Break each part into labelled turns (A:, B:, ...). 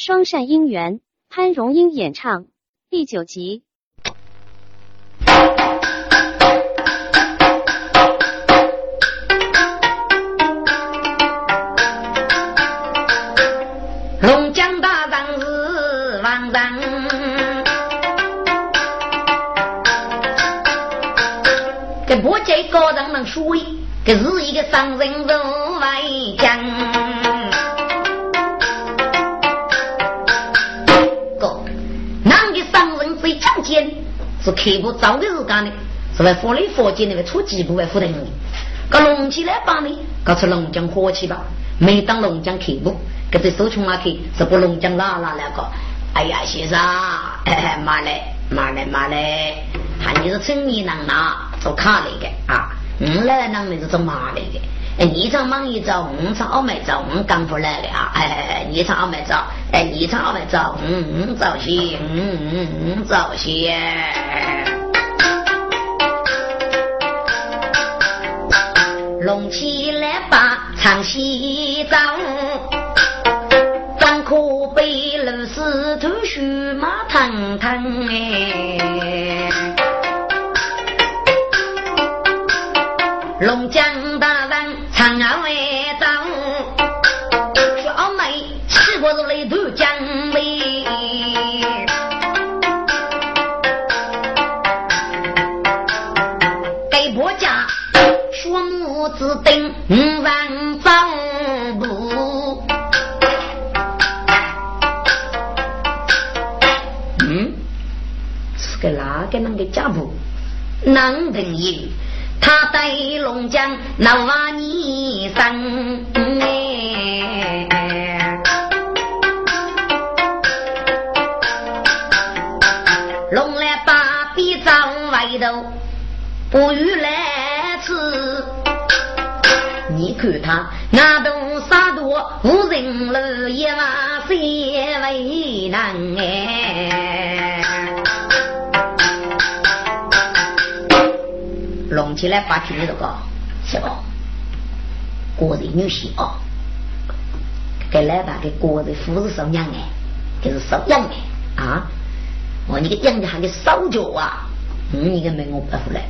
A: 双善姻缘，潘荣英演唱第九集。
B: 龙江大人是王人，这不见高人能说，这是一个商人不为讲。是客户早的时间呢，是为佛里佛经那个出几步为负担的。搞龙起来帮你，搞出龙江火气吧，每当龙江客户。给这手穷啊去，是不龙江拉拉那个？哎呀，先生，哎，妈嘞，妈嘞，妈嘞，喊你是城里人呐，做卡来的啊，我来人你是做马来的。哎，你唱忙一招，我唱奥麦招，我刚回来的啊，哎，你唱奥麦招，哎，你唱奥麦招，嗯嗯，早些，嗯嗯嗯，早些。隆起来把，唱西藏。可悲如是头须马腾腾哎，龙江家婆男朋友，他在龙江那娃你生。哎，龙来把臂张外头不与来吃，你看他那都洒脱无人了也嘛谁为难哎。弄起来把听那个是吧？国人女婿哦，给来把给国人夫是收养的，这是收养的啊！我你个养的还给烧脚啊！嗯，你个没我不回来，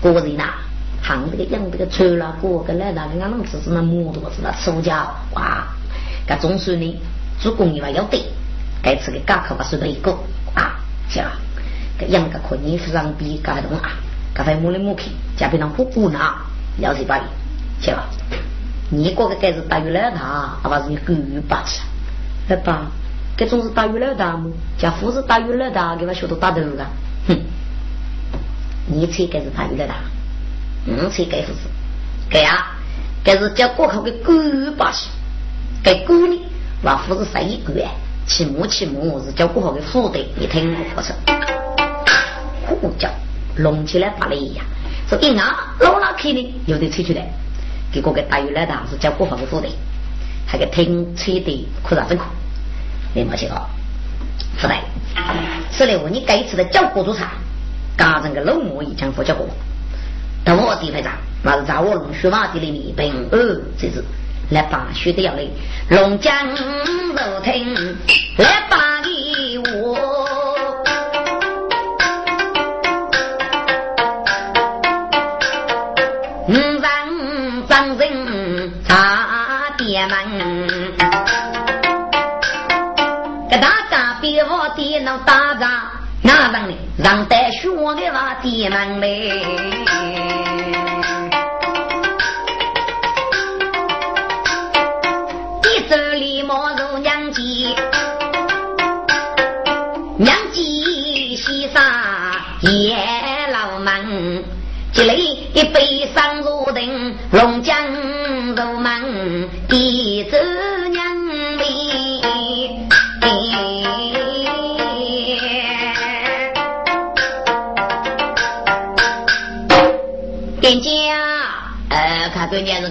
B: 国人呐，行这个养这个臭了锅，跟来那个俺们只是那木头是那手脚哇！该总算呢，做工业嘛要得，该吃个嘎口吧是一个啊，是吧？该养个可衣服上比嘎东啊！刚才摸来摸去，家边上呼呼拿，了解吧？去吧？你过个该是大鱼老大，阿爸是你狗鱼霸气。来吧，这种是大鱼老大么？家父是大鱼老大，给我学到打头个。哼！你猜该是大鱼老大？我猜该不是。该啊，该是叫过口的狗鱼霸气。该狗呢？我父是十一个月，起母起母是叫过好的父的，你听我说，呼叫。隆起来发了一样，说一啊，老拉开的有的吹出来，结果个大鱼来打是叫国防的，还给听吹的扩大政课，你没写好，副队，是的我你该吃的叫国主场，家人个老母已经不叫国，到我地方长，那是在我龙须马地里面本二这是。来把学的要来，龙江楼听来把给我。爷们，给大家比我爹能打仗，哪能呢？让带学的娃爹们嘞。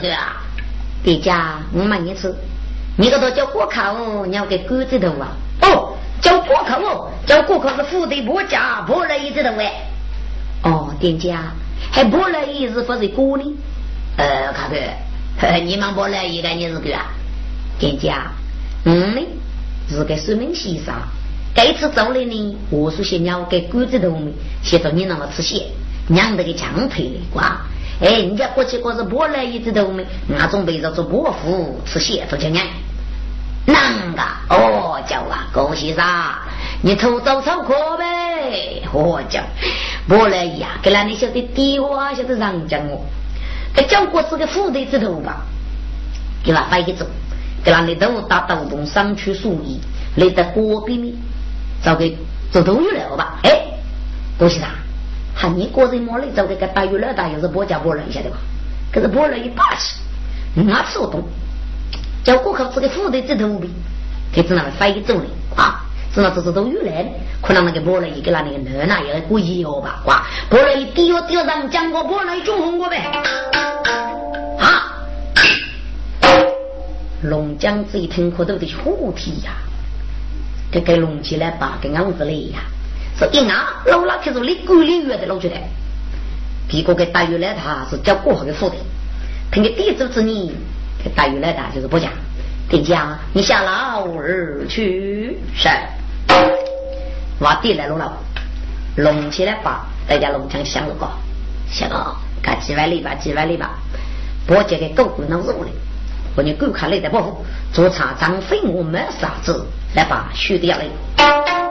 B: 对啊，店家，我问你次，你个都叫过口，你要给狗子头啊？哦，叫过口哦，叫过客是富的不家，不乐意这头喂。哦，店家，还不乐意是不是锅呢？呃，看对。你们不来一个你是个啊店家，嗯呢，是个说明先生。这次走了呢，我说些鸟给骨子头们，写着你那么吃血，娘的个强腿的瓜。哎，人家过去过是波来一只头们，那种被着做伯父吃血都叫娘。啷个？哦，叫啊，高先生，你偷走草课呗？哦，叫波来呀，给那你晓得低话，晓得让讲我。给叫过是个副队之头吧，给他摆一走，给那里都打豆洞上去数一，来在锅边面。找个做都有了吧？哎，恭喜他！喊你个人摸来找这个大鱼老大，又是波家波人，晓得吧？可是波人一霸气，哪次我懂？叫过客这个副队这头兵，给只那翻译走了啊！只那这是都有来，可能那个波人一个那那个奶奶也故意哦吧？哇！波人一丢丢上讲过，波人一中红过呗？啊！龙江这一听可都得虎体呀！这个隆起来把个样子来呀，说一拿老拉开始你管理员的老觉得，别个给大约来他是叫过好的副的，凭个地主之年给大约来他就是不讲，丁家你下老儿去。是，挖地来了了，隆起来把大家龙江想了个，想个干几万里吧几万里吧，不这个狗骨脑子里。我你狗看来的不？做茶张飞我没啥子，来把血掉了。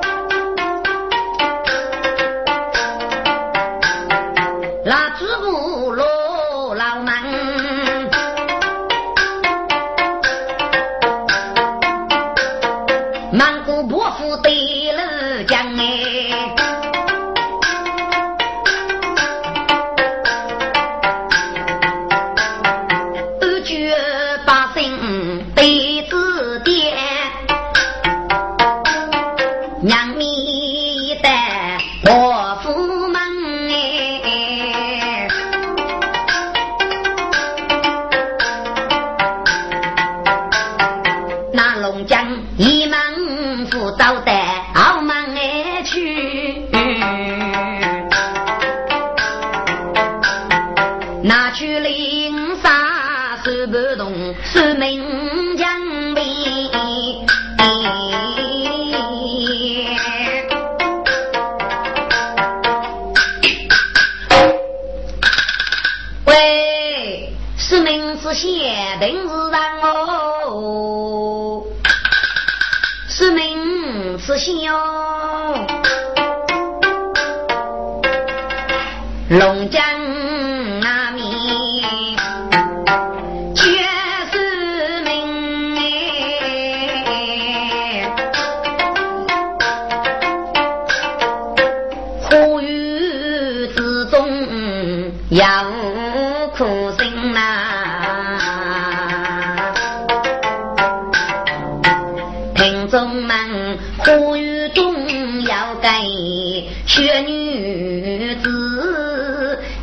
B: 龙家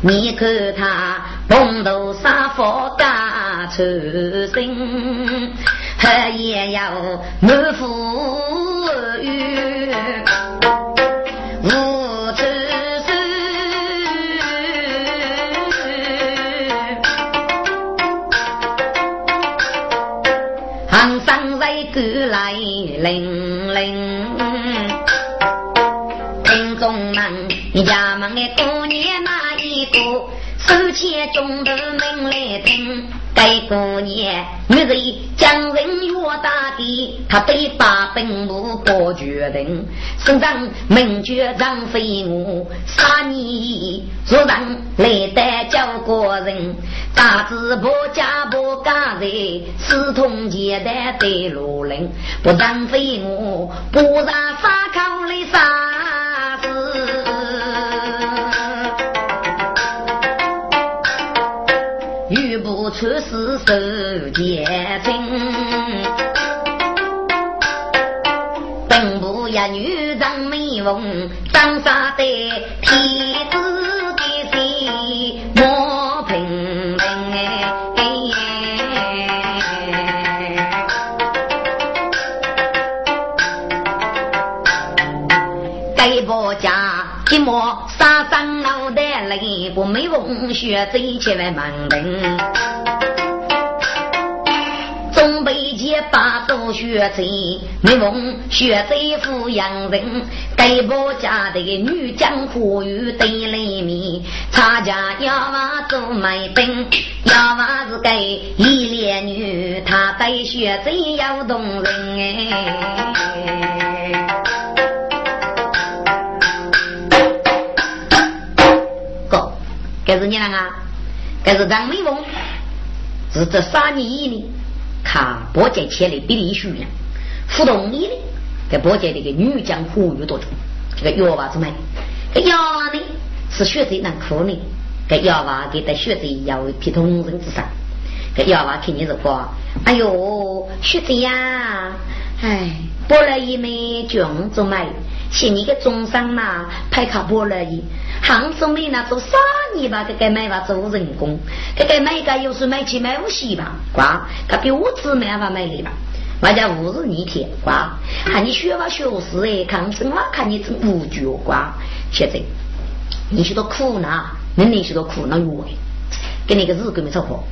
B: 你看他蓬头沙发打出身，还也要满腹语，无处诉，行上在过来零零，听众们，衙门的姑娘呐。中头门来听，该过年女人将人约大地，他对把本部不决定，身上名爵张飞我杀你，若让来得叫个人，大字不加不家人，私通结带对路人，不让飞我不让发口来杀子。出世受奸情，本部一女长美翁，长沙的天子的心莫平平该不家寂寞沙上脑袋里，不美凤学最千万门人。学贼，没问学贼富养人，该婆家的女将苦与对里面，差家要娃做卖兵，要娃是个一连女，她对学贼要动人哎。哥，该是你啷个？该是张美凤，是这三年以内。看波姐前来比例数量，互动你的，给波姐这个女将呼吁多重，这个药娃子们，这药娃呢是学贼难哭呢，这药娃给的学贼要皮同人之上，这药娃看你是说，哎呦学贼呀，哎，波了一枚绢子买。写你个中伤嘛，派卡波了伊，杭州妹那做啥年吧？这个买吧做人工，这个买个又是买起买不起吧？瓜，他比我只买法买的吧？我家五日一天，瓜，看你学吧学识哎，看什么看你真无觉瓜。现在你许多苦恼，你那许多苦恼哟，跟那个日根没错破，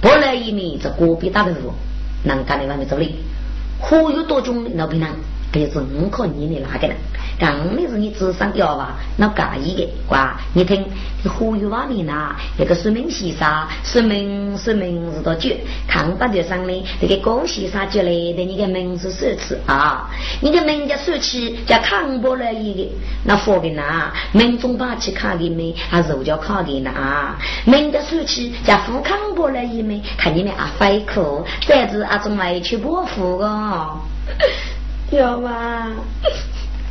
B: 波了一米这锅比打的路，能干的外面走哩，火有多重那不能。也是五可你的那个人，刚的是你智商要吧？那介意的，哇！你听，呼吁外面呐，那个说明先生，说明说明是多久？看八条上呢，那个高先生就来的，你的名字首次啊，你的名叫首次叫康波了一个，那佛的呐，民众把去看的没？还是叫看的呐？名的首次叫富康波了一枚，看你们啊，费口，这是啊，种来去保护哦。要嘛，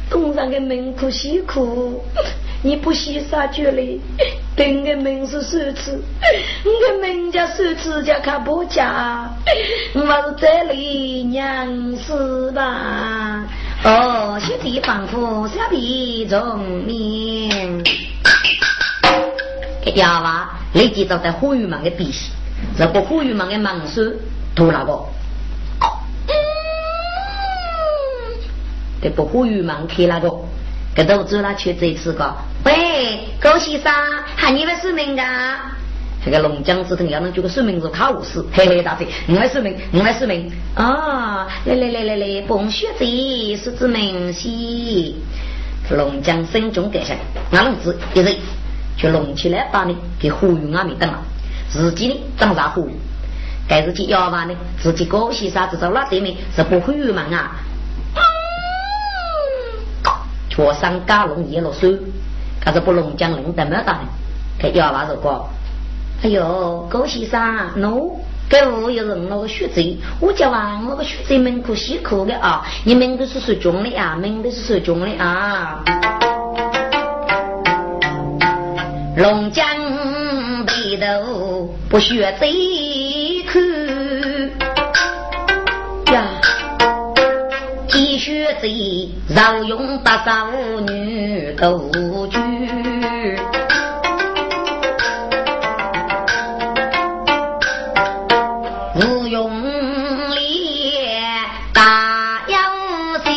B: 东山的门苦西苦，你不洗啥脚嘞？等的门是奢侈，你个门家手指甲看不家，我是这里娘是吧？哦，雪地仿佛小皮中面。要嘛，立即找在呼吁门的鼻息，这个呼吁门的门手多那个。不呼吁忙开那个，给都走了去这次个。喂，高先生，喊你们说明啊？这个龙江子等要能做个说明是考五十，嘿嘿，大姐，你来说明，你来说明。啊，来来来来来，bon 学者是指明西。龙江心中感想，俺龙子一人就弄起来把你给呼吁俺们等了，自己呢长啥呼吁？该自己要完呢，自己高先生知道那对面是不呼吁忙啊？佛山加龙一路手，可是不龙江人得么大？他要娃子说：“哎呦，高先生，喏，给我有人那个学贼，我叫啊，我个学贼门口辛苦的啊，你们都是受穷的啊，门都是受穷的啊。”龙江北头不学贼学贼饶用八少女斗举，无用力大有心，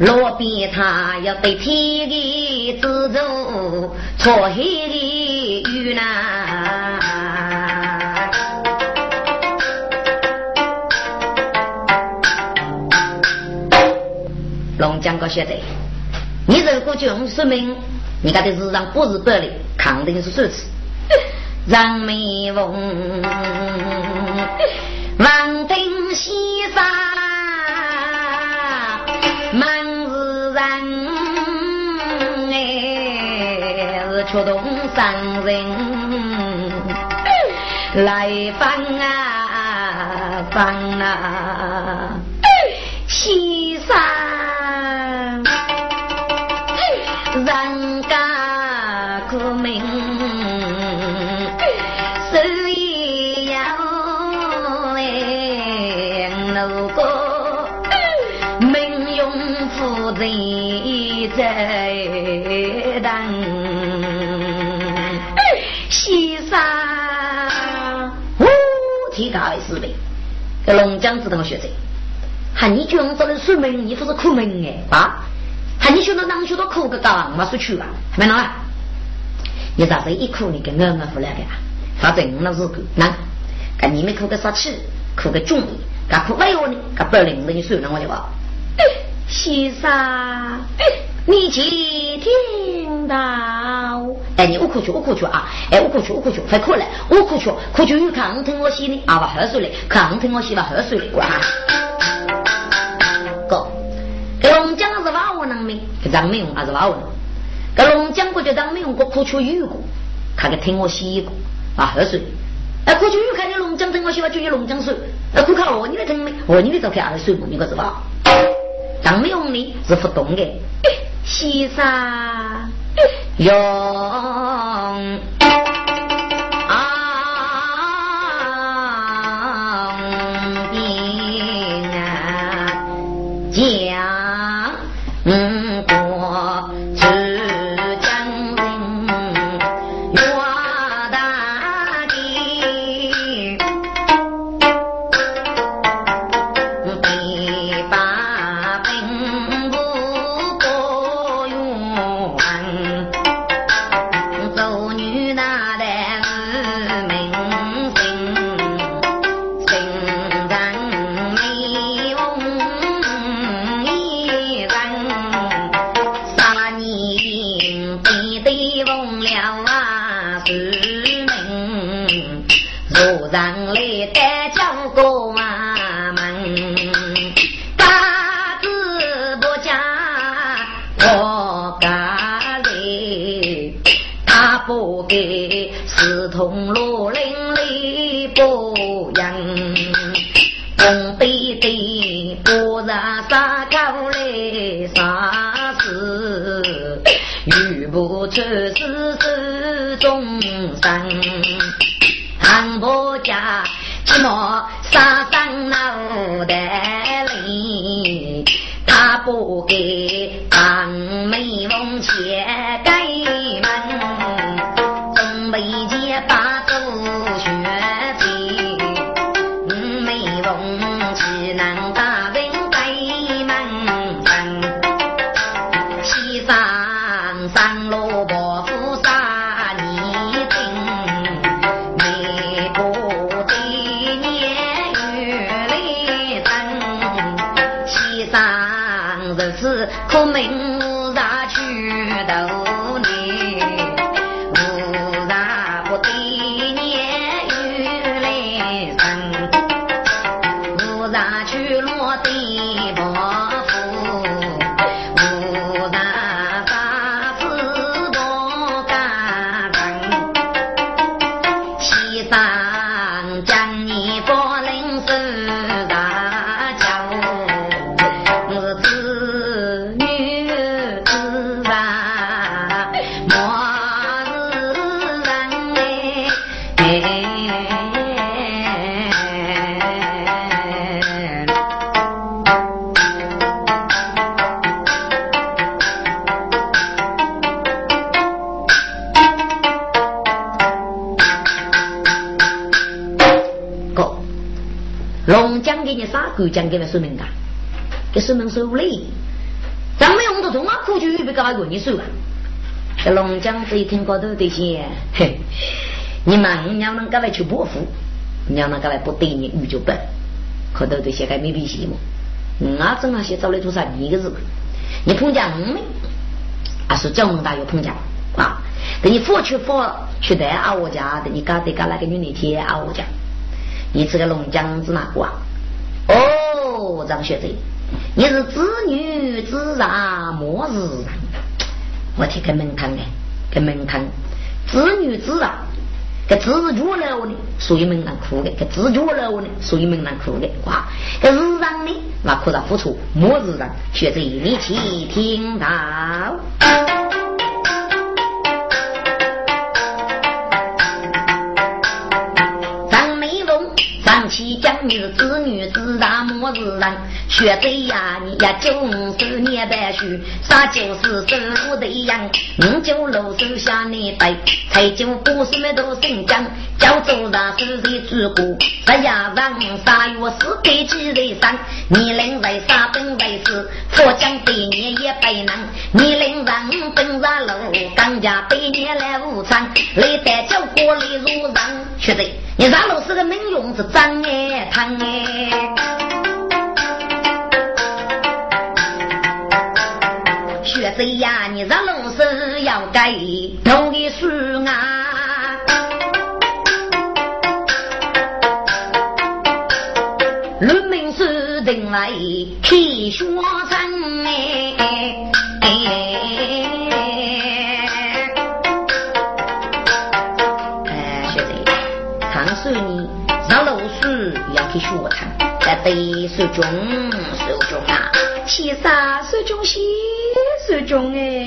B: 落边他要被天的制住，错黑个晓得，你如果穷说明，你家的日常不是百里，肯定是奢侈。让美翁，望听西山，满是人，哎，是触动伤人，来帮啊帮啊，这龙江子等学者，喊你讲这的说明，你不是苦门哎啊！还你学到哪学到苦个高，没说去吧？没弄啊！你咋子一哭你跟我我回来的啊？反正那是个那，跟你们哭个啥气，哭个重，干哭哎呦呢，干不领着你睡了我就话。先生，你去听到？哎，你我哭去，我哭去啊！哎，我哭去，我哭去，快哭来！我哭去，哭去有看疼我洗的啊，不喝水嘞，看疼我洗吧，喝水嘞，哇！哥，这龙江是瓦屋人民，这张没用还是瓦屋？这龙江过就当没用过，哭去有过，看个听我洗过啊，喝水。哎，哭去有看你龙江疼我洗吧，就用龙江水。哎，哭看我你的疼没？我你的照片还是水嘛？你可知道？张美容呢是不懂的，先生用啊。讲给他说明的，给说明说嘞，咱们用的中啊，苦就预备搞个你说啊。这龙江这一听高头这些，嘿，你们娘能干来去伯父，娘能干来不对你你就笨，可都这些还没脾气嘛。我正好些找来做啥一个字，你碰见我们，啊是叫我们大有碰见啊，等你佛去佛去的啊我家，等你嘎得嘎那个女的贴啊我家，你这个龙江是哪挂？张学贼，你是子女自然莫日人。我听个门堂的，个门堂，子女自然，个自觉了呢，属于门堂苦的；个自觉了呢，属于门堂苦的。哇，个日常呢，那可是付出莫日人。学贼，你去听到。其讲你是子女自然莫自然，学对呀，你呀，金丝念白书，杀金丝手的样，五九六手下你背，才就故事么都新疆，叫做大手的主顾，十呀王三月四给几人上，你能为三本为师，佛讲百年也不能，你能让等杀六，更加百年来无常，来得叫锅里如人，学对，你杀老师的命用是张爱堂哎。学子呀，你这路是要改头的书啊！论命是定来替学生哎！哎，学子，常说你上路书要去学堂，在对手中手中啊，
C: 七杀十中西十中哎，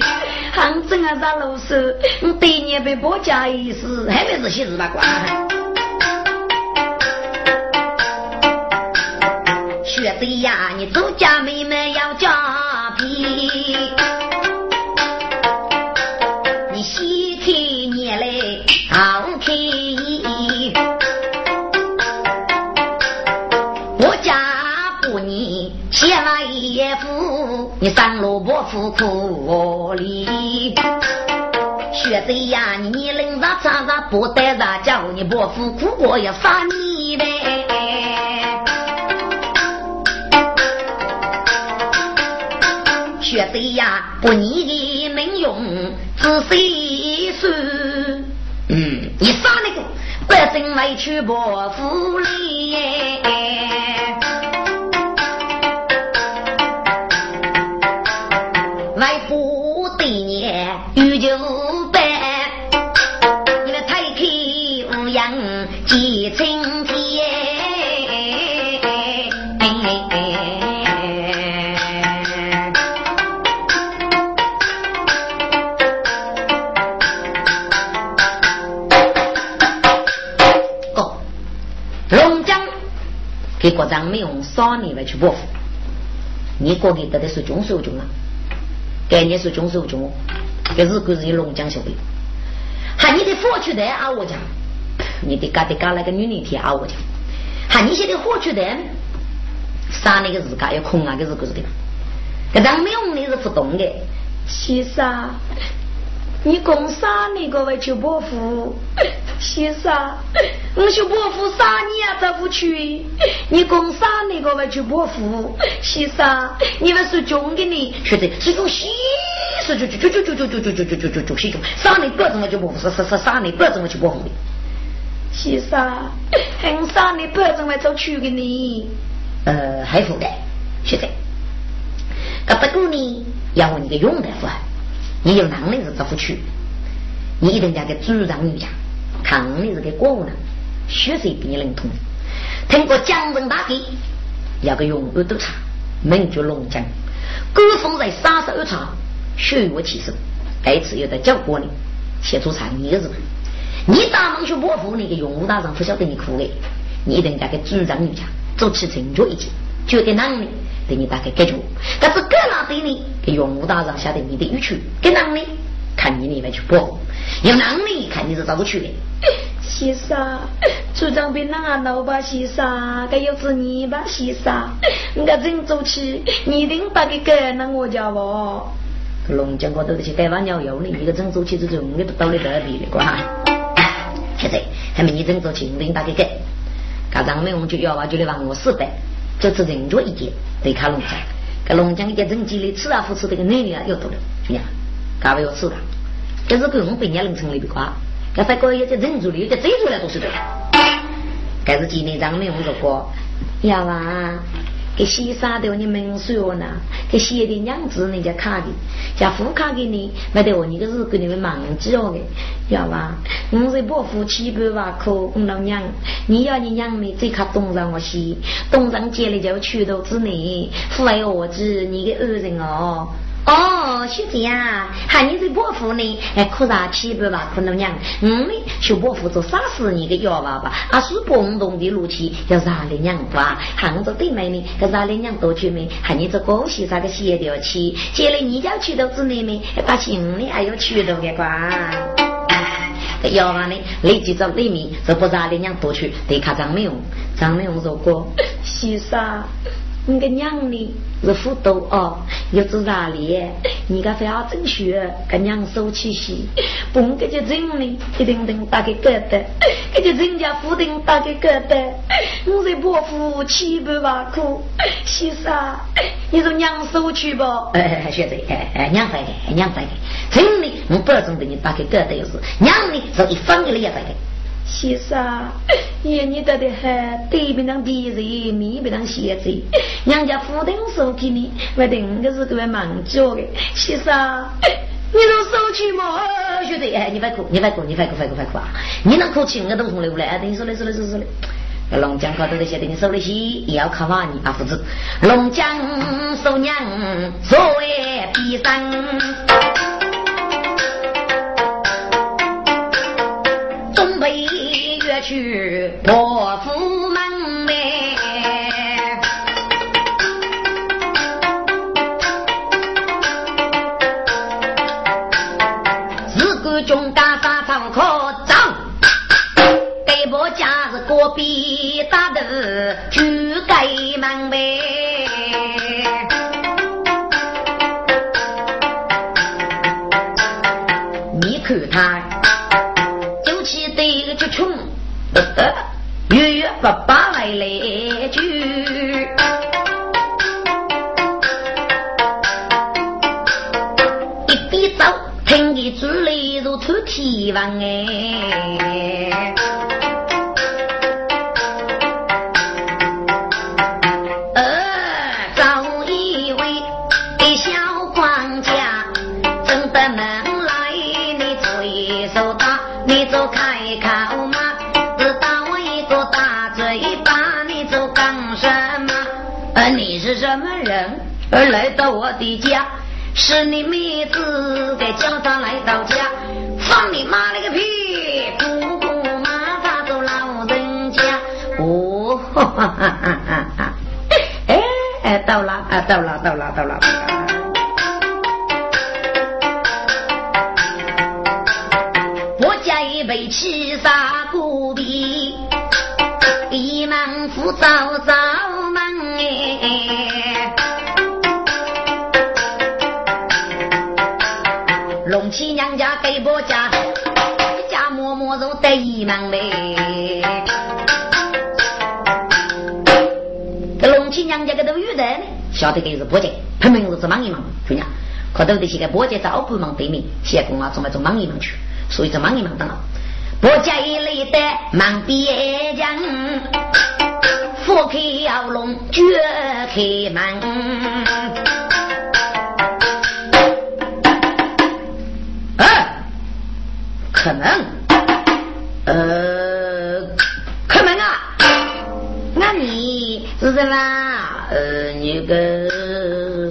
C: 杭州啊啥老师，我对年被包家一事，
B: 还不是些事吧管。学弟呀，你做家妹妹要加皮。你上路不苦苦里，学子呀，你你领着叉叉不带着叫你不服苦我要杀你呗。学子呀，不你的能用仔细说，嗯，你杀那个百姓委屈不服哩。给国长没用少年来去报复。你过去得的是军手军了，概念是军事军，给日本人龙江小兵。喊你的火去的啊，我讲，你的嘎的嘎那个女人贴啊，我讲，喊你现在火炬的，杀那个自家要空啊，给日本人的。给咱没用的是不懂的，
C: 其实啊，你共杀那个为去报复。先生，我求伯父杀你啊，走不去。你共杀你个为求伯父，先生，你们是穷的呢，
B: 现在是种西是就就就就就就就就就就就就就西穷，杀你不要怎么求伯父，杀杀杀杀你不要怎么求伯父，
C: 先生，很杀你不要怎么走去的呢？
B: 呃，还负的，现在，可不过呢，要问你个用大夫。你有能力是怎么去？你一定要给主张一下，看你是个国务人，血色比你灵通。通过江城大地，要个永不督察，名绝龙江，高峰在三十二场，血雨起手。这次又在教过你，写出产业日。你大门去保护你的永武大人，不晓得你苦哎，你一定要给主张一下，做起成就一件，绝对能力。对你大概解决，但是各哪对你给永武大人晓得你的语气，跟能力看你里面去搏，有能力看你是咋个去的。
C: 先生，组长别那老吧，西沙，该又是你吧，先生，我真走起，你一定把给改那我家不？
B: 龙江高头那些盖完鸟油呢，一个真走起这种，我都到你这边的瓜。现在他们一真走起，一定把给改。刚才我们就要话就来问我四百。这次人多一点，得看龙江。给龙江一点人机里吃啊扶持这个能力啊又多了，怎么样？干不要吃了。这是跟我们百年人城里的瓜。这再过一些人族里，这追出来都是对。这是今年咱们用这个，要啊。给西沙的你们说呢？给写的娘子人家卡的，家副卡给你，没得我你个是给你们忘记了的，要吧？我是伯父七百万可我老娘，你要你娘的最卡东上我西，东上接了就去到之内，父爱我子，你个恶人哦，哦。哦，兄弟呀，喊你这伯父呢？哎，可啥七百吧，可能娘，嗯呢，小伯父做啥事你个要娃娃，啊是蹦动的怒气，要啥的娘吧，喊我做对面呢，个啥的娘多去没？喊你做恭喜啥个协调去？接了你家去到之内没？把行李还要去到的瓜。要娃呢，立即找里面，这不啥的娘多去，得看张美容，张美容说过，
C: 西沙。你个娘哩
B: 是辅导哦，又是哪里？你个非要争学，跟娘手起洗，甭个就真的，一定定打给疙瘩，个就人家夫定打给疙瘩。我在伯父七百万苦，先生，你说娘手去不？哎，学子，哎哎，娘在的，娘在的，真的，我保证给你打给疙瘩，又是娘哩，是一分的也在的。
C: 先生，爷你得的很，对不当敌人，面不当邪贼。娘家夫定收给你，我定个是个忙脚的。先生，你能收去吗？
B: 兄弟，哎，你别哭，你别哭，你别哭，别哭，别哭啊！你能哭起，我都从来不来。等你说的，说的，说说的。龙江高头那些等你收的起，也要靠娃你啊，父子。龙江收娘，作为比上。去伯父门呗，自个中干啥场可走？给伯家是隔壁大头去盖门呗。月月不把来来句，一边走，听见嘴里如吐天王哎。什而来到我的家？是你妹子给叫他来到家，放你妈了个屁！姑姑妈他做老人家，哦，哈哈哈！哎，到了啊，到了，到了，到了！我家一杯七杀古笔，一门福早早龙七娘家给婆家，家默默都得一门呗。这龙七娘家个都有的，晓得给是婆家，他们是忙一忙，姑娘，可都得去个婆家找不忙对面，先公啊做么做忙一忙去，所以做忙一忙的了。婆家一来的忙边疆，佛开要龙，绝开门。开门，呃，开门啊！那你是什么？呃，你个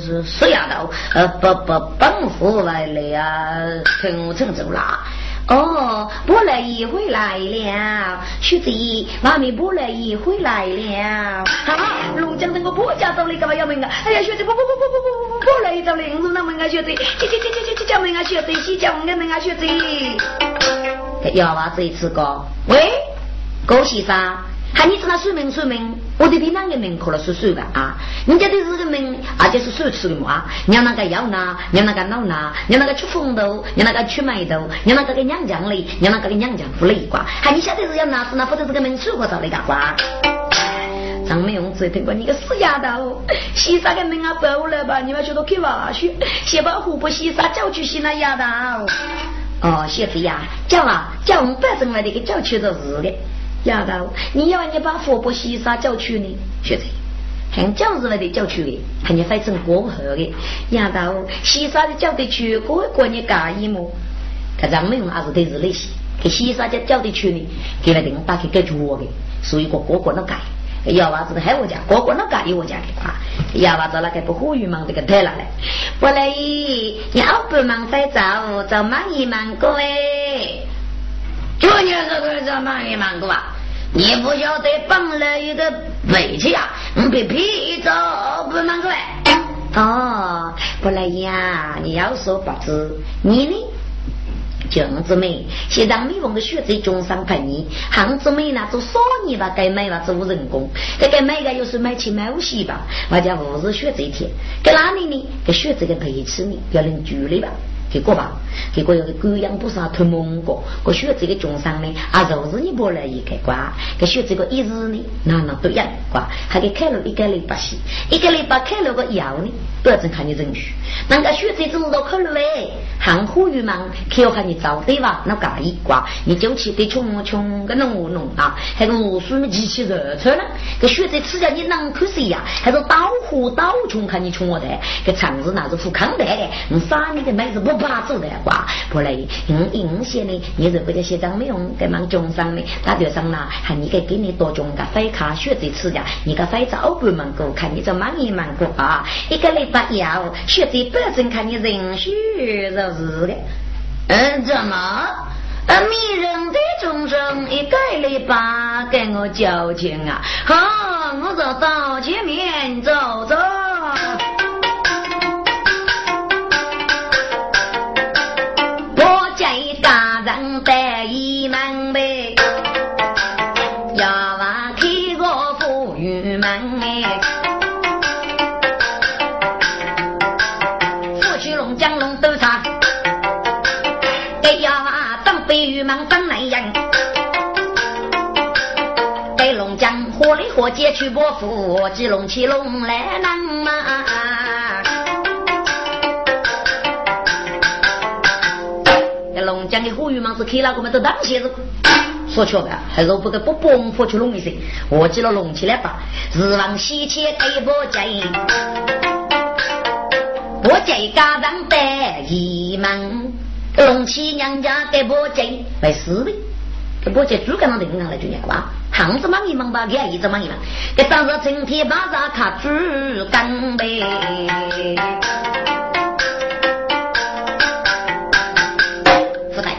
B: 是死丫头，呃，不不，本府来了啊，听成走了。哦，不乐意回来了，兄弟，妈咪不乐意回来了。啊，龙江那个婆家走了干嘛要门啊？哎呀，兄弟，不不不不不不不不乐一走了，我那门啊，兄弟，去去去去去叫门啊，兄弟，去叫我门啊，兄弟。要娃子一次高，喂，高先生。喊你知道说明说明，我的听哪个名可了说说吧啊！人家的这个名，而且是说出的嘛。你那个要拿，你那个闹拿，你那个出风头，你那个出眉头，你那个给娘讲哩，你那个给娘讲不了一卦。喊你晓得是要拿是拿，或者这个名说过找了一个卦。张美容只听过你个死丫头，西沙个名啊包了吧？你们觉得开玩笑？先把湖北西沙叫去西那丫头。哦，小子呀，叫啊叫我们白城来的给叫去的是的。丫头，你要你把佛伯西沙叫去呢？学者，很教日来的叫去的，还你翻成过河的。丫头，西沙的叫得去，过过你介意么？可咱们用还是对日那些，给西沙叫叫得去呢，给了定打开解决的，所以个个个都改。要娃子还我家，哥哥那家有我家的话，要娃子那个不呼吁忙这个太了嘞。不来，要不忙再找找忙一忙过哎。
C: 就你这个找忙也忙过啊？你不晓得本来一个委屈啊，你被批走不忙过哎。
B: 哦，不来呀，你要说不知，你呢？镜子妹，现在美容的学在中山陪你，杭子妹呢做少年吧，该买吧做人工，该该买个又是买起买五西吧，我家五日学这一天，该哪里呢？该学这个陪吃呢，要能距离吧。结果吧，结果有个狗养不少偷蒙过，我学这个中上呢，啊，就是你不来一个瓜，给学这个一日呢，那那都养瓜，还给开了一个礼拜西，一个礼拜开了个药呢，不要真看你人虚，那个学这种都考了喂，含糊于忙，可要看你早对吧？那嘎一瓜，你就去给穷穷个弄弄啊，还个我说么机器热车呢？给学这吃下你啷口水呀？还是倒呼倒穷看你穷我的，给肠子那是富康的，你杀你的妹子不？把做的话，不嘞，嗯，硬些呢，你是不叫写张没用，给忙中上的，大学生啦，还你给给你多种个飞卡学这次呀，你个飞早不忙过，看你这忙一忙过啊，一个礼拜要学这本身看你人虚就是的，
C: 嗯，怎么？呃，迷人的众生一个礼拜跟我交情啊，好，我走到前面走走。我接去伯父，接龙起龙来难嘛。
B: 龙江的呼吁嘛是开了，我们都当些子。说巧了，还是不得不帮破去龙一声。我记了龙起来吧，日往西去给伯家，我家家长带一门，龙起娘家给伯家为师的，给伯家主干上的银行来就念吧。行子忙一忙吧，给一直忙一忙。给当时整天把上看猪干呗。副台，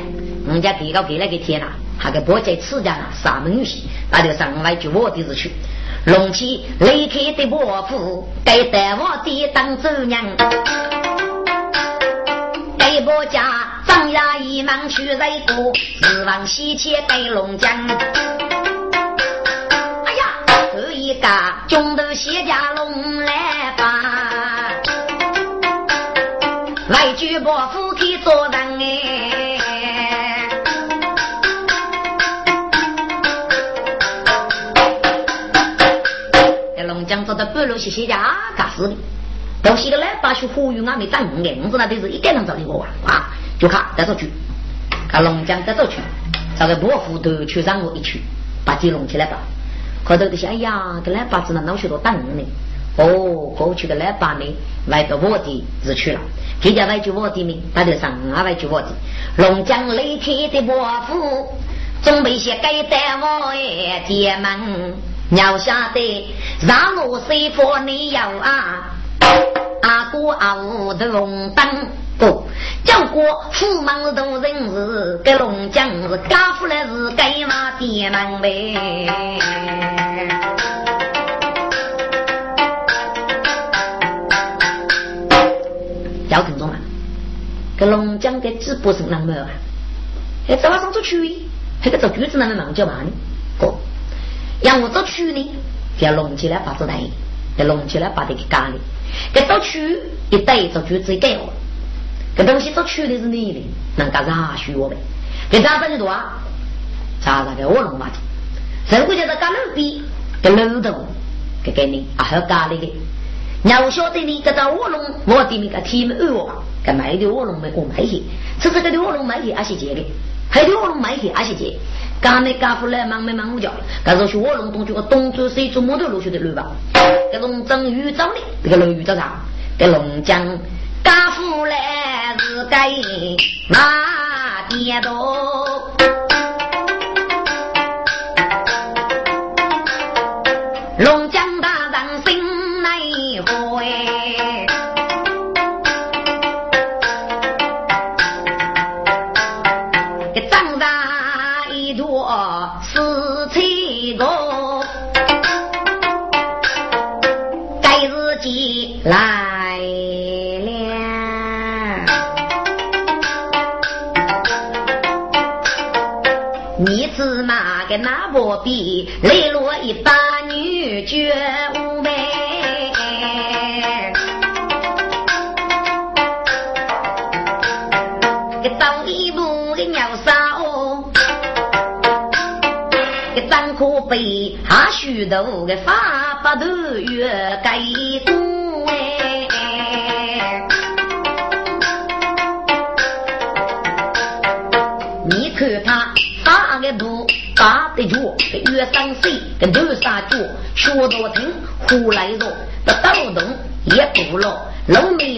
B: 人家提高给那个天呐，还给波在此家上门女婿，那就上外去我的是去。龙起离开的伯父，给带我的当主娘，给伯家张牙一忙去在过，日往西迁给龙江。个中头谢家龙来吧，外举伯父可以做人哎。在龙江做的半路谢谢家干死的，东西个来把去呼吁俺们当硬子那都是一个人找的我玩啊，就看带走去，看龙江带走去，找个伯父都去让我一去，把鸡弄起来吧。后头的些，哎呀，这来把子呢，老许多等呢。哦，过去的来把呢，来到我的日去了。这家来就我的呢，大头上啊来就我的。龙江雷天的伯父，准备些该带我哎爹们，要晓得让我师傅你要啊，阿哥阿五的龙灯。叫过驸马都人是给龙江是家父来是该嘛爹们呗。要听懂吗？给龙江给直播是那么啊？哎，早上做区，那个做橘子那么忙叫嘛呢？哥，让我做区呢，叫龙起来把子带，给龙起来把这个咖喱，给做区一带做橘子给我。这东西都取的是你的，能干啥许我呗？给咋分的多啊？咋咋给我弄嘛的？这个叫做干楼比，给楼头给给你啊，还要干那个。你要晓得你这个卧龙，我的那个天门二卧，给卖的卧龙没我卖去，吃这个的卧龙卖去阿些钱的，还的卧龙卖去阿些钱。干没干出来忙没忙我叫，干说去卧龙东区个东州水做木头路去的路吧？给龙争鱼长的，这个龙鱼叫啥？给龙江。家父来是该哪点多，比，磊落一把女绝无美。个早一步个鸟骚，个张可悲，下许多个发不头月该多哎。你看他发个步，八的脚，越上水，跟头杀脚，学到听，呼来着，不抖动也不落。农民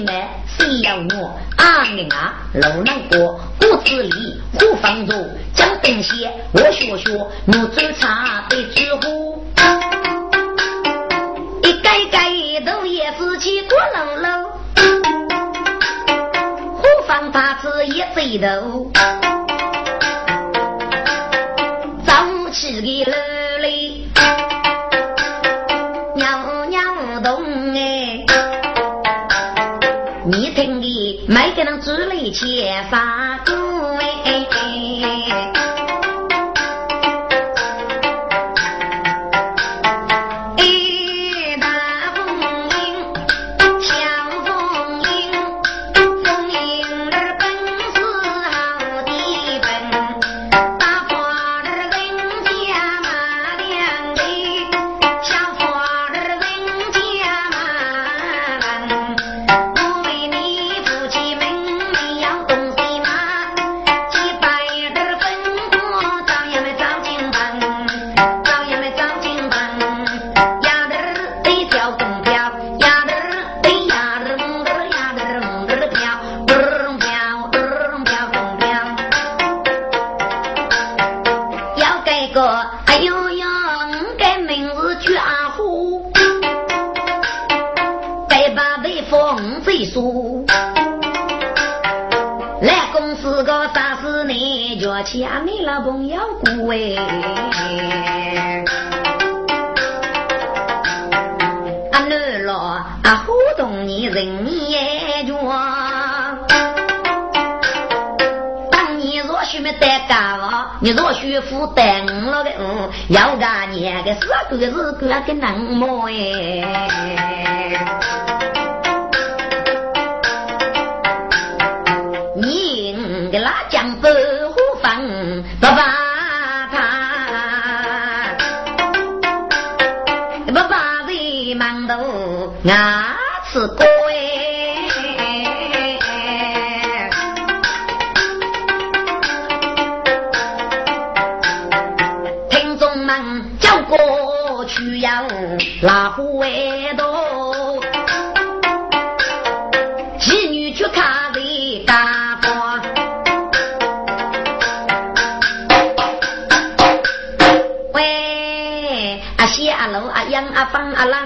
B: 个是个是狗个能么哎？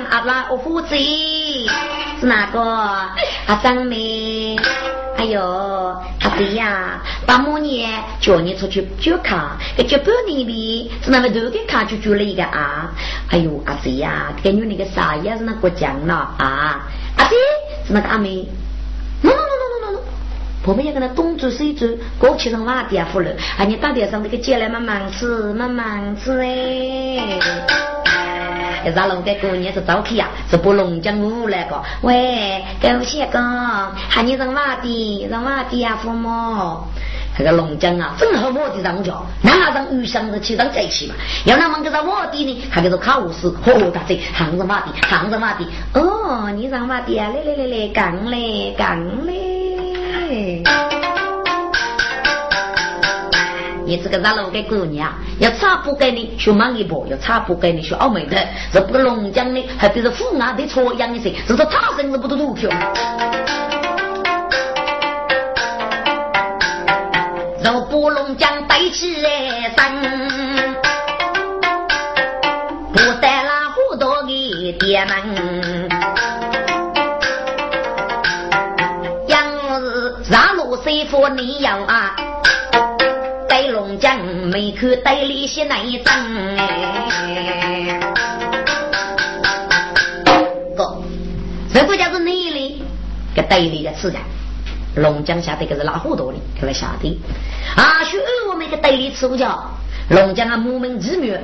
B: 阿拉阿虎子是哪个？阿张妹。哎呦，阿弟呀，把母年叫你出去就看，这就半年里是那么多个卡就住了一个啊！哎呦，阿弟呀，这个女那个啥也是那过奖了啊！阿弟是那个阿妹，喏喏喏喏喏喏，旁边有个那东走西走，过去上瓦地啊扶了，啊你大点上那个街来慢慢吃，慢慢吃哎。一咱龙的过年是早起呀，是不龙江路来个。喂，狗血哥，喊你上瓦地，上瓦地呀，父母。这个龙江啊，正好我的上脚，那上雨箱子去上在一起嘛。要那么个上瓦地呢，还给个卡五十，嚯，大嘴，行上瓦地，行上瓦地。哦，你上瓦地啊？来来来来，讲嘞，讲嘞。你这个咱老给姑娘，要差不给你学忙一步，要差不给你学澳门的，这不龙江的，还得是湖南的错样的些，这是他生是不都路口。肉不龙江背起来，不带那糊涂的爹们，要是上路谁说你要啊？在龙江没去带里些那一张，哥，这个叫是你哩，给带里的吃的，龙江下的个是拉糊涂的，给他下的，啊，许我们个带里吃不着，龙江啊，母门之女，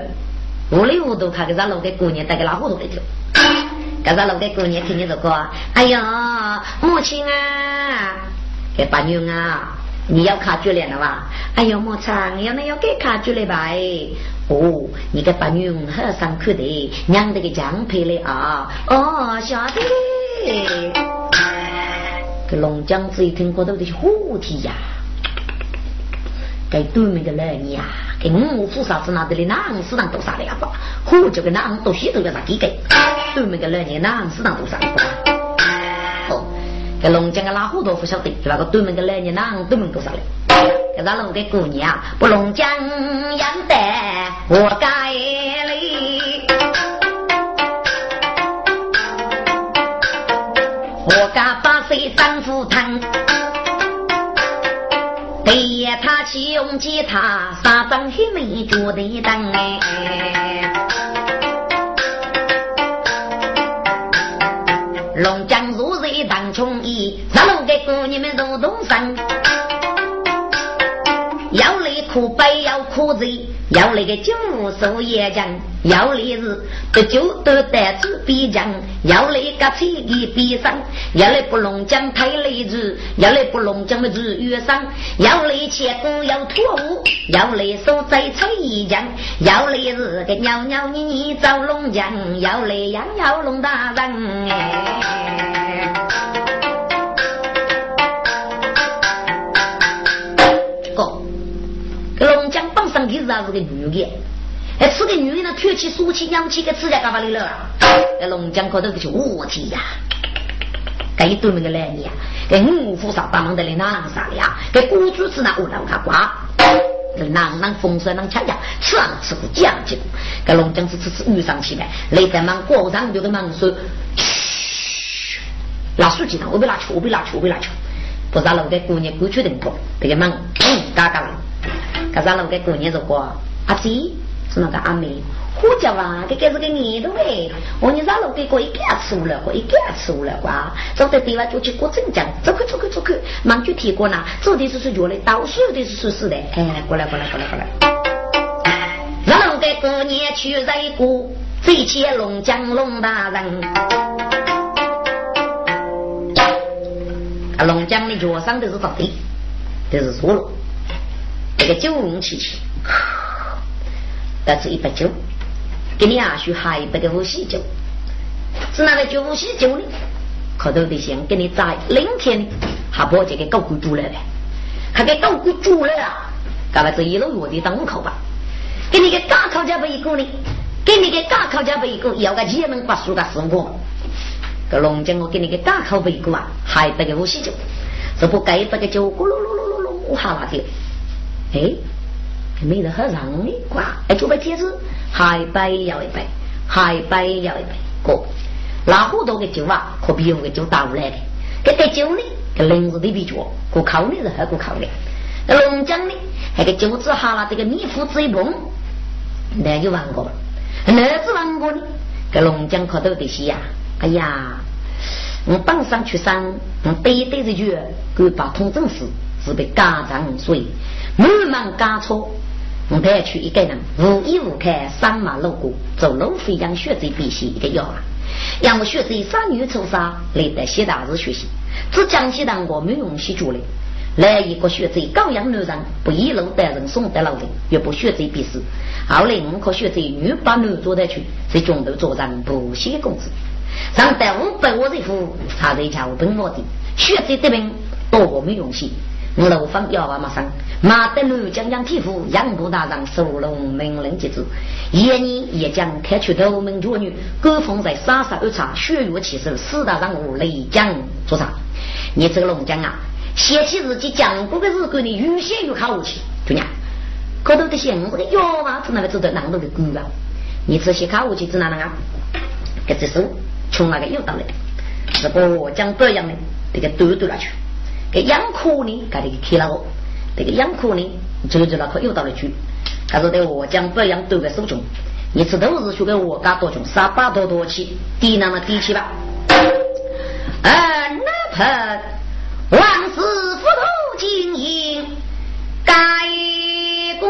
B: 糊里糊涂看给咱老给姑娘带个老糊涂的丢。给咱老给姑娘听见这个，哎呀，母亲啊，给八娘啊，你要卡住脸了吧？哎呦，母亲，要那要给卡住了吧？哦，你给八娘很上课的，娘的个奖配了啊！哦，晓得。这龙江子一听，过头的是虎体呀！给对面的儿女呀，给五府啥子那的里，哪市场多少的呀？不，虎就跟哪东西都要啥给给？对面的儿女哪市场多少的？给龙江的老虎都不晓得，就那个对面的儿女哪对面多少的？给咱龙的姑娘，不龙江养得我该里。我家八岁丈夫疼，对夜他起用吉他，三张黑眉脚的灯哎。龙江，们给姑娘们都动身。要来苦白要苦贼，要那个酒手也讲，要来是得酒得胆子必强，要来个菜的必上，要来不龙江太累子，要来不龙江的日月上，要来切骨要脱物，要来手在菜一江，要来是个袅袅你你找龙江，要来养要龙大人哎龙江本身就是个女的，哎，这个女人呢，推起说起娘起个指甲干嘛来了？在龙江高头就我天呀！这一对门的男人呀，给五虎上帮忙的来哪啥的呀？给古主子那我让他刮，这朗朗风霜能抢呀，吃上吃不讲究。给龙江是吃吃遇上起来，来在忙过上就跟忙说，嘘，拿手机呢？我别拿去，我别拿去，我别拿去，不然老给姑娘过去的多，这个忙，嗯，嘎嘎了。可是那个过年如果阿姐是那个阿妹，胡椒啊，这个是个年头哎，我你让老给过一点吃了，过一点吃了瓜，走在对外就去过镇江，走开走开走开，忙就提过呢，走的是是脚的，倒数的是是是的，哎，过来过来过来过来，咱老给过年去热过，这些龙江龙大人，啊，龙江的脚上都是咋的？都是错了。这个酒容起起，得出一杯酒，给你阿叔还一杯个无锡酒，是那个酒无锡酒呢？可都得先给你摘两天呢，还把这个狗骨煮来了，还给狗骨煮了！干嘛这一路我的当口吧？给你个大烤家一个呢，给你个大烤家一个，要个几能把书个十五个，龙江我给你个大烤一个啊，还一杯个无锡酒，这不该一杯个酒咕噜噜噜噜噜哈啦的。哎，没人喝让你挂，哎，就把贴子还摆要一杯，还摆要一杯，哥，那好多个酒啊，可比有个酒倒来的，这个酒呢，这零子的比较，过口的是喝过口的，那龙江呢，那个酒子哈了这个米糊子一碰，那就玩过了，那子玩过呢，这龙江可都得些呀，哎呀，我绑上去上，我背对着去，给把通正事是被家长所以。满忙赶错，我带去一个人无依无靠，上马路过，走路非让学子必须一个要啊！让我学子三女初三来得西大寺学习，只讲起当我没用西住来。来一个学子高阳男人，不一路带人送得老人，也不学子必死。后来五个学子女把女做得去，在中头做人不写工资，让得五百我一户，他在家我本我的学子这边多我没用心。楼房要娃马上，马德路将将替父杨部大人收拢命令节制，夜年也将开出头门绝女，各封在沙沙二场血月起手四大人物雷将出场。你这个龙江啊，写起日记讲过的日子你越写越好气，就娘，可头的写我这个药娃子那个走到哪路的鬼啊？你这些考武器指哪能啊？给这手从那个又到来，是不将这样的这个丢丢了去。给呢，这个开个，这个养苦呢，那又到了去。他说在我将不养多个手中，你吃都是学给我家多种，三八多多起，低那么低起吧。嗯，那盆万事斧头金银盖棺。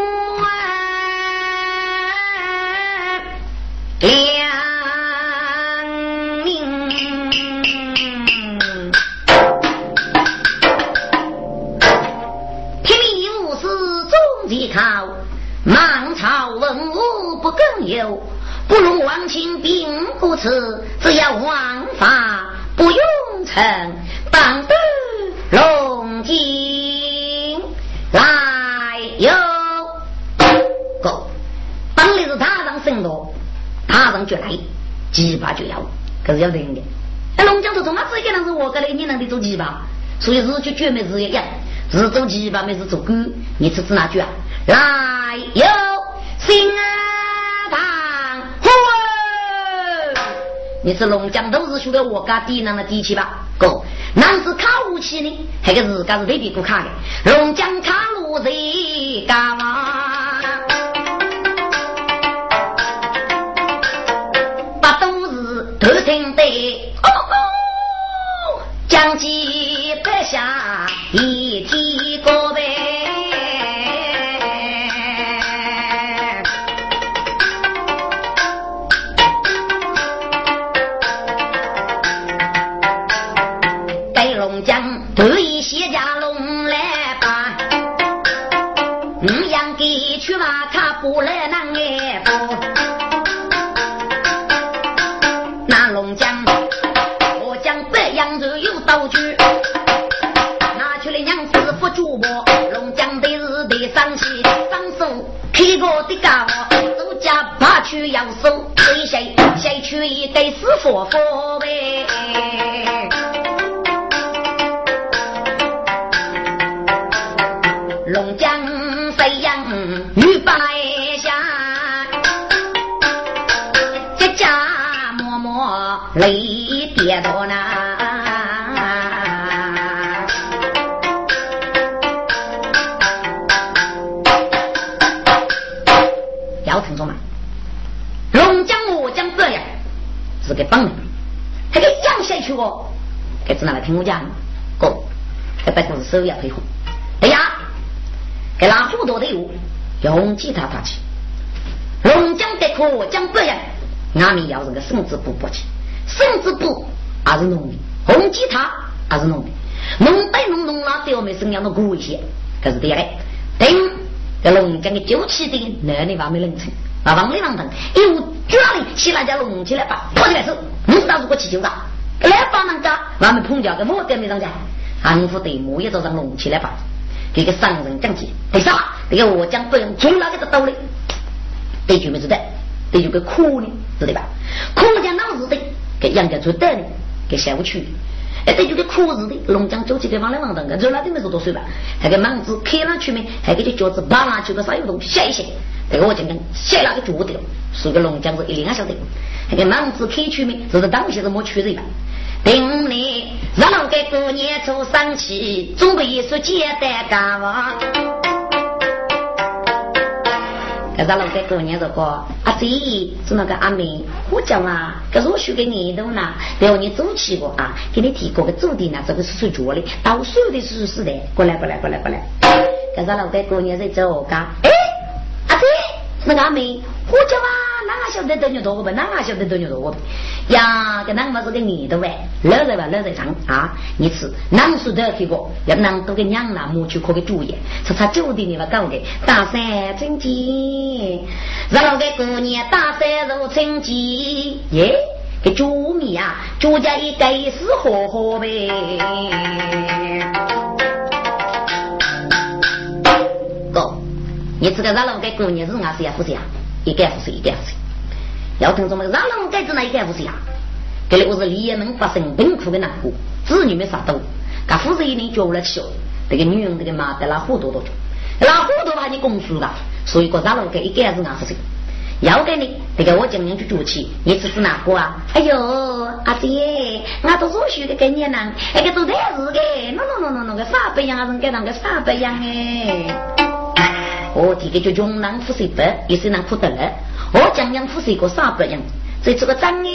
B: 满朝文武不更有，不如王亲兵故此，只要王法不用臣，当得龙井来哟。哥，本来是他人生多，他人就来，鸡巴就要，可是要人的。那龙江头怎么自己个是我个来，你能得做鸡巴？所以日就绝没日一样，是做鸡巴没日做狗，你吃吃哪句啊？来哟，新安堂，呼！你是龙江都是学的我家地囊的地气吧？哥，那是卡武器呢，还个是家是未必不卡的。龙江卡路在师听我讲？哥，这白故事手要配合。哎呀！给那糊涂的有用吉他打起，龙江的可江这样，俺们要是个绳子布不起，绳子布还是农民，红吉他还是弄的，弄得弄弄了对我们身上的鼓一些，可是对嘞，等这龙江的九七的男的方面人称，啊王里王腾，有哪里起来家龙起来吧，跑起来走，你知道如果起就打，来帮忙家，俺们碰脚个我跟没上家，安抚对木也就让龙起来吧。这个商人讲起，第三，这个我讲不用从哪个的道理，对句没是的，对句个苦呢，是的吧？苦讲脑子的，给杨家做的，给下不去。哎，对句个苦字的，龙江九七个往来往东个，走哪点没是多水吧？还给莽子开上去没？还给这脚趾扒拉去个啥有东西写一写。这个我讲讲，写那个脚的，是个龙江是一定要晓得。还给莽子开去没？这是当时是没去的吧？定你让老给过年做生气，总归说简单干嘛？给咱老给过年这个阿姐是那个阿妹，我讲啊，可是我许给你都呢，然后你走起过啊，给你提供个走的呢，这个是睡着的，倒数的是是的，过来过来过来过来，给咱老给过年在走干，哎，阿姐，那个阿妹，我讲啊。哪晓得多牛多个呗？哪晓得多牛多个呗？呀，跟那么是个女的喂，老在吧，老在唱啊！你吃，哪说都要听过，要能多个娘啦，母去可个主意，吃吃酒的你们搞的，大山真金，让个过年大山如春季耶！给猪米啊，猪家一盖是好好呗。哥，你这个让老个过年是俺是呀不是呀？一概不是一概不是。要听什么？让龙盖子那一概不是呀？这里我是离门发生贫苦的难过，子女没啥多，噶夫子一年教了起哦。这个女人这个妈得那糊涂多久？那糊涂把你供书了，所以个让龙盖一概是俺不是。要给你这个我今年就做起，你吃是哪个啊？哎呦，阿姐，俺都说学的给你呢，那个做太子的，喏喏喏喏喏个啥不一样啊？人给那个啥不一样哎？我这个就穷人富谁不？也是能苦得了。我讲讲富是个啥不样？这这个张哎，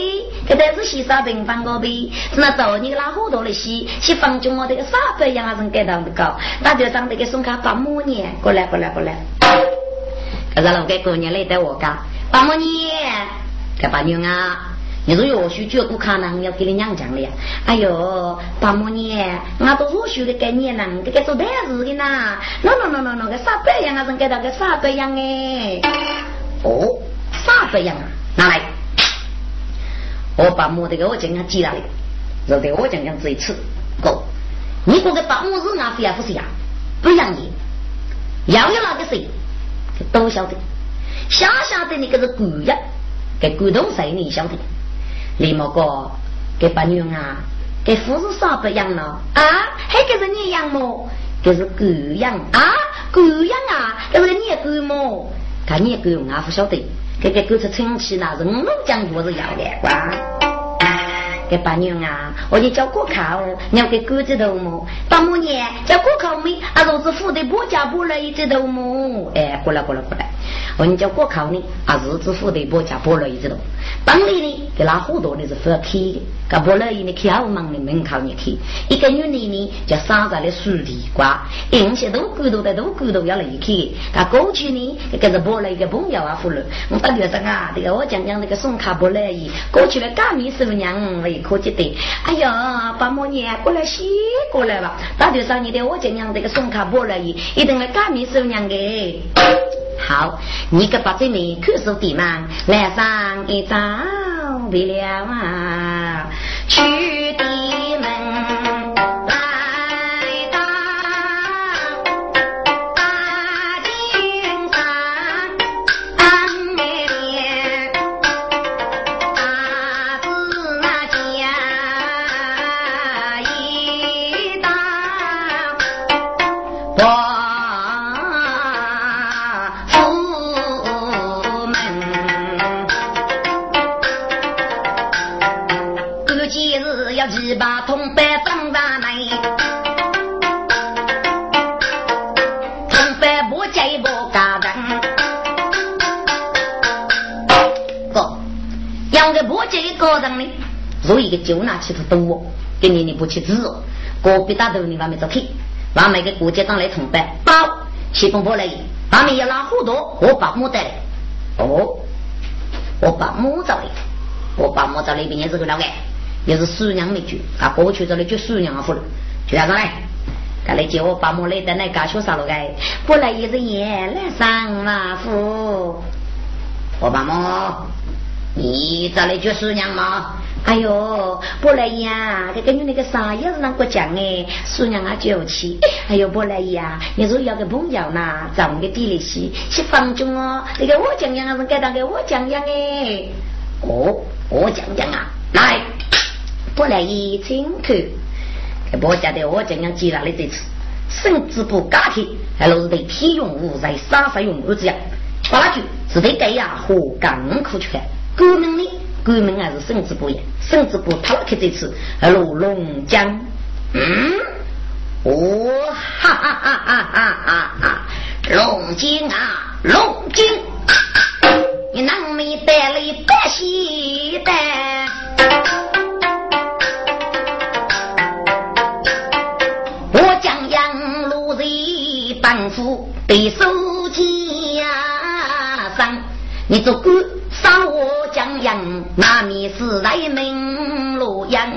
B: 这都是洗啥平凡个呗？是那早你拉好多的洗，洗房中我这个啥不样啊？人给到的高，大家长这个送卡八亩年，过来过来过来。可是老给过年来带我家八亩年，给八娘啊！你说要许绝不可能要给你娘讲的呀？哎呦，八亩年，我都若许的给你呢，这个做大事的呢。那那那那那个啥不样啊？人给到个啥不样哎？哦。啥不样啊？拿来！我把母的给我讲讲记了的，就对我讲讲这一次够。你过个把母日啊，非也不是呀？不让你，要有那个谁，都晓得。小小的那个是狗呀，给狗东谁你晓得？李莫哥给八娘啊，给夫子啥不养了啊？还给是你养么？这是狗养啊，狗养啊，这是你狗么？看你狗俺不晓得，给给狗出亲戚那是我讲过是要的哇。给八娘啊，我就叫过考，你要给狗子头么？八母年叫过考没？啊，儿子富的不家不乐一只头么？哎，过来过来过来，我你叫过考呢？啊，日子富的不家不乐一只头。当里呢，给那好多的是分开的，噶不乐意呢，开门的门口你开。一个女的呢，叫山上的树地瓜，有些都骨头的都骨头要离开。噶过去呢，这个是不乐一个朋友啊，夫人，我打电话啊，这个我讲讲那个送卡不乐意，过去了干米师傅娘为。可记得，哎呀，把母年过来洗过来吧。大头上你的我讲讲这个送卡不乐意，一定来干米收娘的。好，你个把这面看书的嘛，来上一张为了啊，去的门。一个就拿起头堵，给你你不去治哦。隔壁大头你外面走去，外面个国家当来同班，包西风波来，外面要拉好多，我把木带来。哦，我把木找来，我把木找那边也是个老个，也是属娘没去，啊过去这里就属娘啊，夫人，就那个来，赶来接我把木来的那干学啥了个？过来也是也来上马夫，我把木，你找来就属娘吗？哎呦，不来呀！这跟你那个啥也是啷个讲哎？叔娘啊，娇气。哎呦，不来呀！你说要个朋友呢，咱们个地里去去房中哦。那个我讲讲啊，是该当给我讲讲哎。哦，我讲讲啊，来，不来一请客。我家的我讲讲接了的这次，甚至不家庭，还老是对天用物在沙发用物这样。八句只对盖呀和港口去看，革命的。国民还是甚至不言，甚至不他开这次如龙江，嗯，哦，哈哈哈哈哈哈哈！龙江啊，龙江，你能没带来百喜的？我将杨路人帮扶对手家上，你做官。那面是来门洛阳。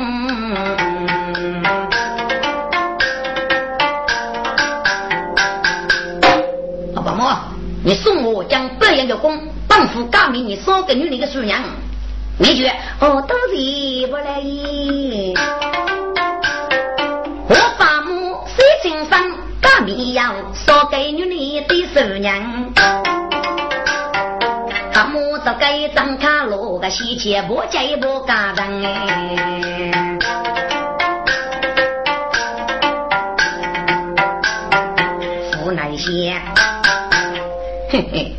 B: 老伯母，你送我将百样的功，帮扶革命，你少给女人的数量。没觉，我都是不来意。我把母谁心上，革命要少给女人的数量。他母子该张卡路个西街不街不干人哎，府内县，嘿嘿，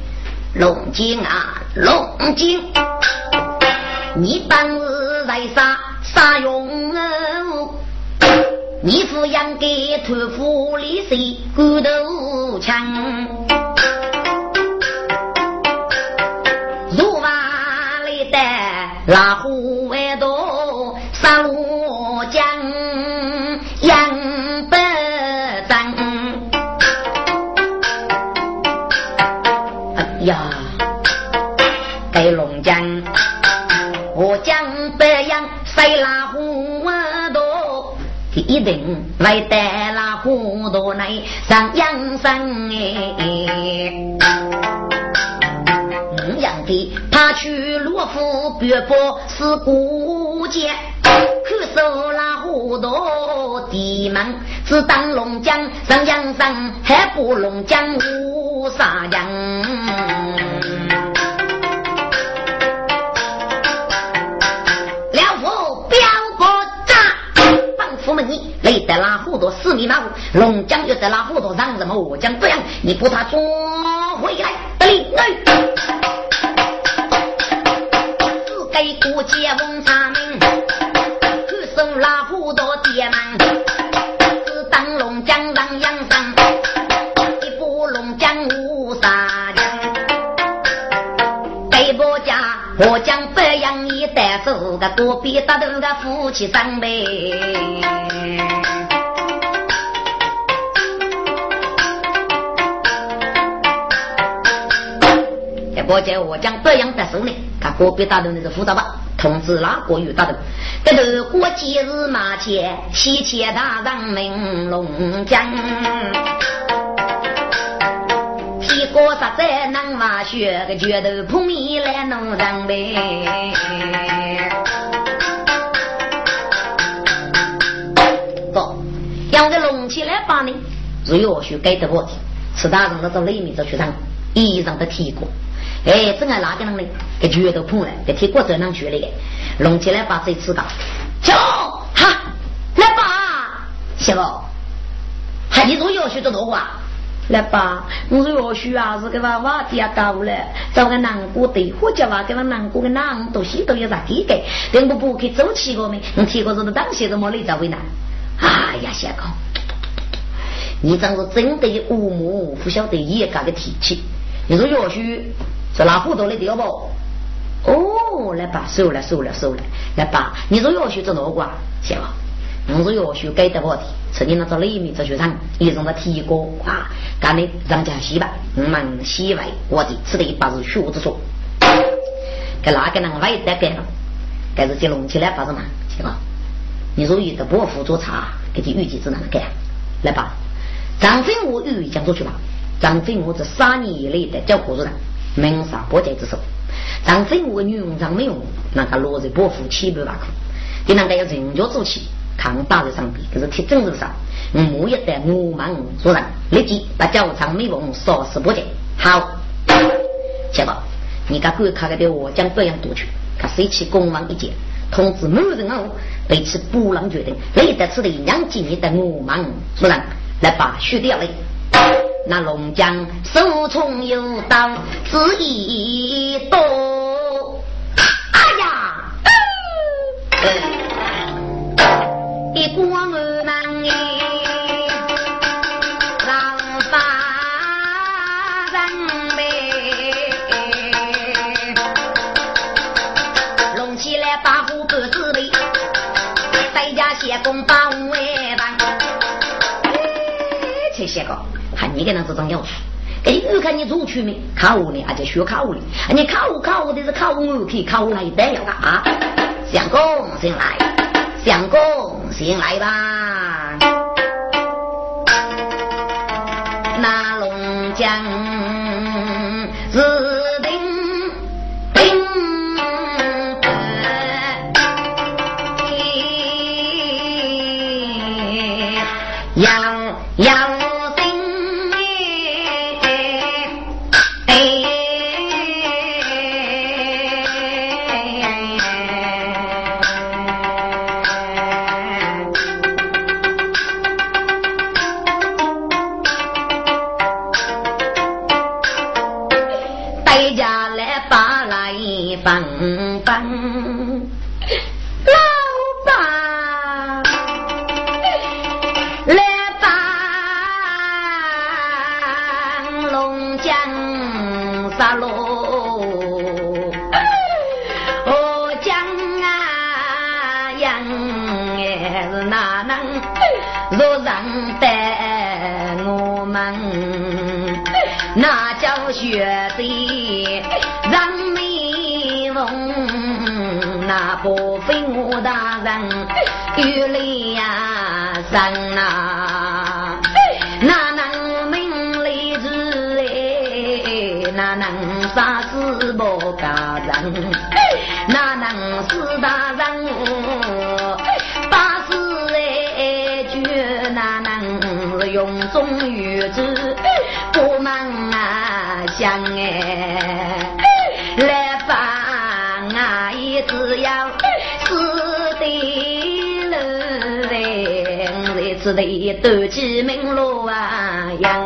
B: 龙井啊龙井，你当日在啥啥用哦？你抚养给屠夫里谁骨头强？拉虎为多，杀罗江杨百丈。哎呀，该龙江，我江北阳谁拉虎多？一定来带拉虎多来上阳山哎。他去罗浮别波是孤剑，可手拉糊涂地门，只当龙江上江山，还不龙江无啥江。了夫表哥炸，帮夫们你累得拉糊涂四米马虎，龙江又得拉糊涂让什么我将这样，你不他捉回来得令哎。给过接翁查明，可手拉虎到爹门，是当龙江让阳山，一部龙江无杀将，给我家我将白杨一带走，个隔壁打头个夫妻三辈。我叫我将这样的手呢，他隔壁打的那是辅导吧，通知哪个有打的？这头过节日马前，喜切大人明龙江，提过啥在南华学个拳头碰面来弄人呗。不，养个龙起来把呢，只要学该的问题，其他人那种里面就去上衣裳的提过。哎，正爱哪个人呢？给拳头碰了，给铁锅子上去了个，弄起来把这吃到。走，哈，来吧，媳妇，还你做药学的多话？来吧，我说药学啊，是给娃娃的呀搞了，找个南瓜的，或者话给娃南瓜的南东西都要啥给给？等我不去走起个没？你提过这个当些怎么来找为难？哎呀，小哥，你真是真的无母，不晓得也干个提气。你说药学。说拉糊涂的要不？哦，来吧，收了收了收了，来吧。你说要学做哪个啊？行吧。我说要学改的话题，曾经那做里面做学生，一种的提过啊，干的让家洗吧，我们洗外我的吃的一把是学子说，给哪个人外带改了？该是接龙起来发什么？行吧。你说有的伯父做茶，给你预计只能改。来吧，张飞我预讲出去吧。张飞我这三年以来的叫何子人？明杀伯杰之手，张飞我女佣张美容，那个落在伯父七百万块，给那个要人脚做起，扛打在上边，可是铁证子上，我也得我忙做人，立即把教场美容烧死伯杰。好，结果你家赶快个的我将这样夺取，他随起公王一件，通知某人哦，被其不能决定，累得此地两几年的我忙做人，来把血掉嘞。那龙江手中有刀，只一刀。哎呀！一光儿门哎，让发人呗。龙起来把虎哥你给那这种要求，哎，我看你做出没？考我呢，还在学考我呢？你考我考我的是考我，可以考我来代表啊！相公先来，相公先来吧。那不非我大人与雷呀生啊，哪能命里之哎，哪能杀死不哪能四大人八十哎句，哪能用中语子不忙啊想哎路哎，这次的斗鸡鸣锣啊扬。